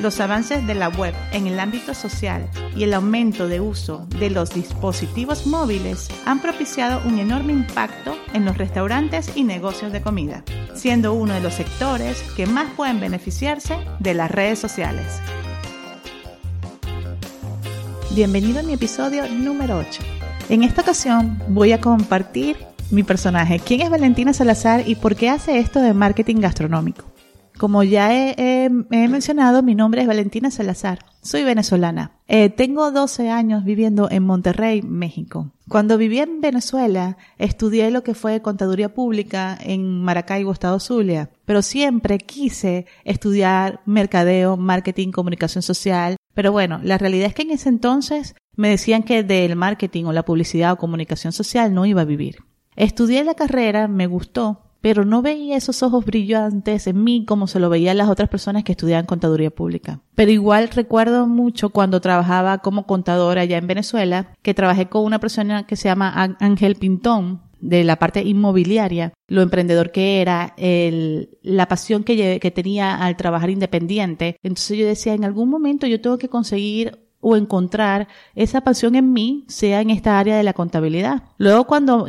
Los avances de la web en el ámbito social y el aumento de uso de los dispositivos móviles han propiciado un enorme impacto en los restaurantes y negocios de comida, siendo uno de los sectores que más pueden beneficiarse de las redes sociales. Bienvenido a mi episodio número 8. En esta ocasión voy a compartir mi personaje. ¿Quién es Valentina Salazar y por qué hace esto de marketing gastronómico? Como ya he, mencionado, mi nombre es Valentina Salazar. Soy venezolana. Eh, tengo 12 años viviendo en Monterrey, México. Cuando viví en Venezuela, estudié lo que fue contaduría pública en Maracaibo, Estado Zulia, pero siempre quise estudiar mercadeo, marketing, comunicación social. Pero bueno, la realidad es que en ese entonces me decían que del marketing o la publicidad o comunicación social no iba a vivir. Estudié la carrera, me gustó, pero no veía esos ojos brillantes en mí como se lo veían las otras personas que estudiaban contaduría pública. Pero igual recuerdo mucho cuando trabajaba como contadora allá en Venezuela, que trabajé con una persona que se llama Ángel Pintón, de la parte inmobiliaria, lo emprendedor que era, el, la pasión que, que tenía al trabajar independiente. Entonces yo decía, en algún momento yo tengo que conseguir o encontrar esa pasión en mí, sea en esta área de la contabilidad. Luego cuando,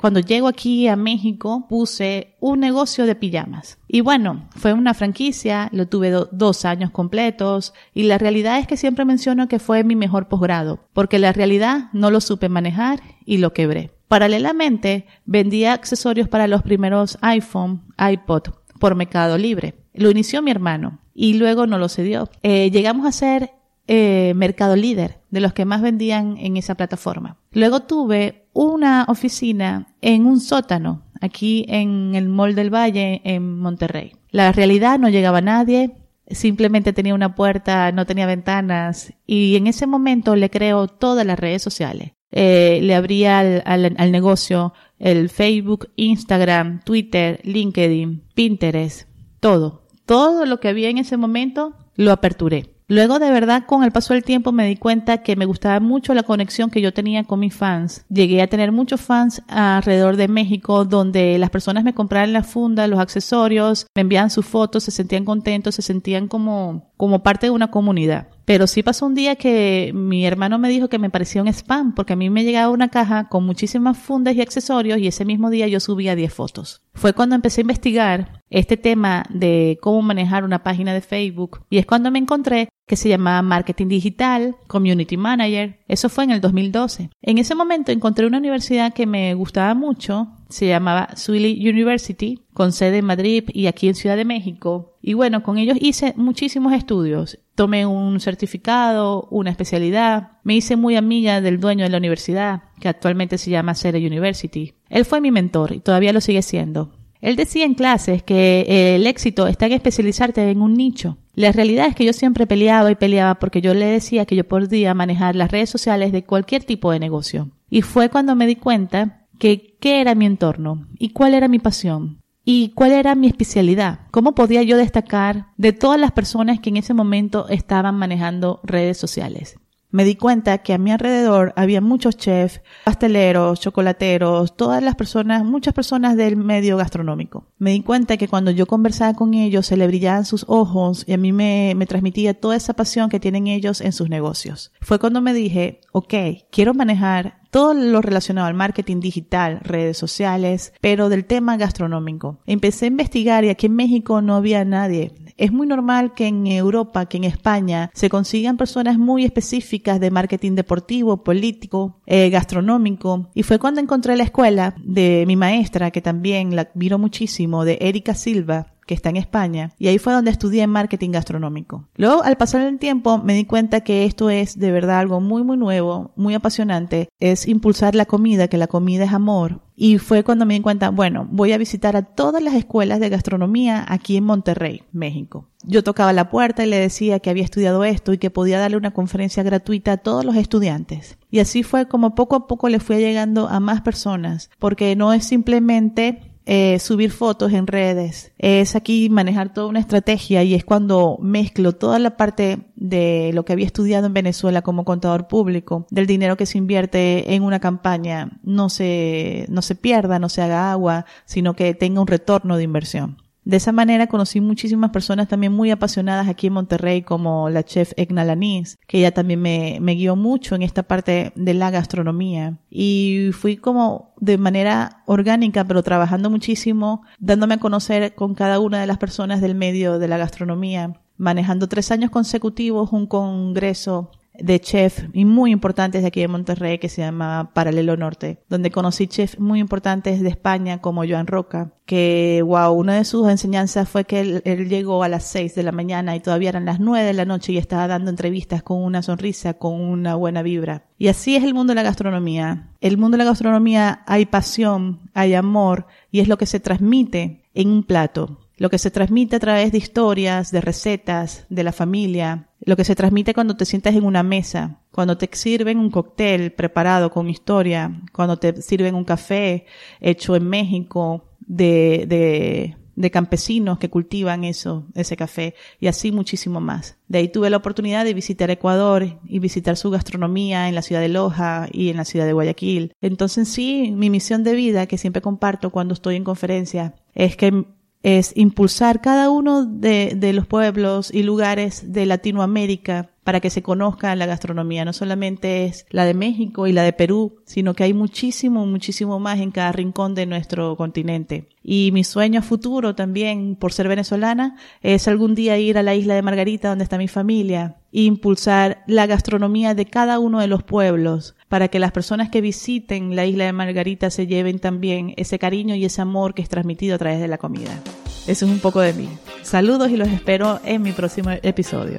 cuando llego aquí a México, puse un negocio de pijamas. Y bueno, fue una franquicia, lo tuve dos años completos y la realidad es que siempre menciono que fue mi mejor posgrado, porque la realidad no lo supe manejar y lo quebré. Paralelamente, vendía accesorios para los primeros iPhone, iPod por Mercado Libre. Lo inició mi hermano y luego no lo cedió. Eh, llegamos a ser eh, mercado líder, de los que más vendían en esa plataforma. Luego tuve una oficina en un sótano, aquí en el Mall del Valle, en Monterrey. La realidad no llegaba nadie, simplemente tenía una puerta, no tenía ventanas, y en ese momento le creo todas las redes sociales. Eh, le abría al, al negocio el Facebook, Instagram, Twitter, LinkedIn, Pinterest, todo. Todo lo que había en ese momento lo aperturé. Luego de verdad con el paso del tiempo me di cuenta que me gustaba mucho la conexión que yo tenía con mis fans. Llegué a tener muchos fans alrededor de México donde las personas me compraban la funda, los accesorios, me enviaban sus fotos, se sentían contentos, se sentían como, como parte de una comunidad. Pero sí pasó un día que mi hermano me dijo que me parecía un spam porque a mí me llegaba una caja con muchísimas fundas y accesorios y ese mismo día yo subía 10 fotos. Fue cuando empecé a investigar este tema de cómo manejar una página de Facebook y es cuando me encontré que se llamaba Marketing Digital, Community Manager. Eso fue en el 2012. En ese momento encontré una universidad que me gustaba mucho, se llamaba Swilly University, con sede en Madrid y aquí en Ciudad de México. Y bueno, con ellos hice muchísimos estudios. Tomé un certificado, una especialidad. Me hice muy amiga del dueño de la universidad, que actualmente se llama Sede University. Él fue mi mentor y todavía lo sigue siendo. Él decía en clases que el éxito está en especializarte en un nicho. La realidad es que yo siempre peleaba y peleaba porque yo le decía que yo podía manejar las redes sociales de cualquier tipo de negocio. Y fue cuando me di cuenta que qué era mi entorno y cuál era mi pasión y cuál era mi especialidad. ¿Cómo podía yo destacar de todas las personas que en ese momento estaban manejando redes sociales? Me di cuenta que a mi alrededor había muchos chefs, pasteleros, chocolateros, todas las personas, muchas personas del medio gastronómico. Me di cuenta que cuando yo conversaba con ellos se le brillaban sus ojos y a mí me, me transmitía toda esa pasión que tienen ellos en sus negocios. Fue cuando me dije, ok, quiero manejar todo lo relacionado al marketing digital, redes sociales, pero del tema gastronómico. Empecé a investigar y aquí en México no había nadie. Es muy normal que en Europa, que en España, se consigan personas muy específicas de marketing deportivo, político, eh, gastronómico. Y fue cuando encontré la escuela de mi maestra, que también la admiro muchísimo, de Erika Silva, que está en España, y ahí fue donde estudié marketing gastronómico. Luego, al pasar el tiempo, me di cuenta que esto es de verdad algo muy, muy nuevo, muy apasionante, es impulsar la comida, que la comida es amor. Y fue cuando me di cuenta, bueno, voy a visitar a todas las escuelas de gastronomía aquí en Monterrey, México. Yo tocaba la puerta y le decía que había estudiado esto y que podía darle una conferencia gratuita a todos los estudiantes. Y así fue como poco a poco le fui llegando a más personas, porque no es simplemente eh, subir fotos en redes, es aquí manejar toda una estrategia y es cuando mezclo toda la parte de lo que había estudiado en Venezuela como contador público, del dinero que se invierte en una campaña, no se, no se pierda, no se haga agua, sino que tenga un retorno de inversión. De esa manera conocí muchísimas personas también muy apasionadas aquí en Monterrey, como la chef Egna Lanís, que ella también me, me guió mucho en esta parte de la gastronomía. Y fui como de manera orgánica, pero trabajando muchísimo, dándome a conocer con cada una de las personas del medio de la gastronomía, manejando tres años consecutivos un congreso de chef y muy importantes de aquí de Monterrey que se llama Paralelo Norte, donde conocí chefs muy importantes de España como Joan Roca, que wow, una de sus enseñanzas fue que él, llegó a las 6 de la mañana y todavía eran las 9 de la noche y estaba dando entrevistas con una sonrisa, con una buena vibra. Y así es el mundo de la gastronomía. El mundo de la gastronomía hay pasión, hay amor y es lo que se transmite en un plato lo que se transmite a través de historias, de recetas, de la familia, lo que se transmite cuando te sientas en una mesa, cuando te sirven un cóctel preparado con historia, cuando te sirven un café hecho en México de, de, de campesinos que cultivan eso, ese café, y así muchísimo más. De ahí tuve la oportunidad de visitar Ecuador y visitar su gastronomía en la ciudad de Loja y en la ciudad de Guayaquil. Entonces sí, mi misión de vida que siempre comparto cuando estoy en conferencia es que es impulsar cada uno de, los pueblos y lugares de Latinoamérica para que se conozca la gastronomía. No solamente es la de México y la de Perú, sino que hay muchísimo, muchísimo más en cada rincón de nuestro continente. Y mi sueño futuro también, por ser venezolana, es algún día ir a la isla de Margarita, donde está mi familia, e impulsar la gastronomía de cada uno de los pueblos, para que las personas que visiten la isla de Margarita se lleven también ese cariño y ese amor que es transmitido a través de la comida. Eso es un poco de mí. Saludos y los espero en mi próximo episodio.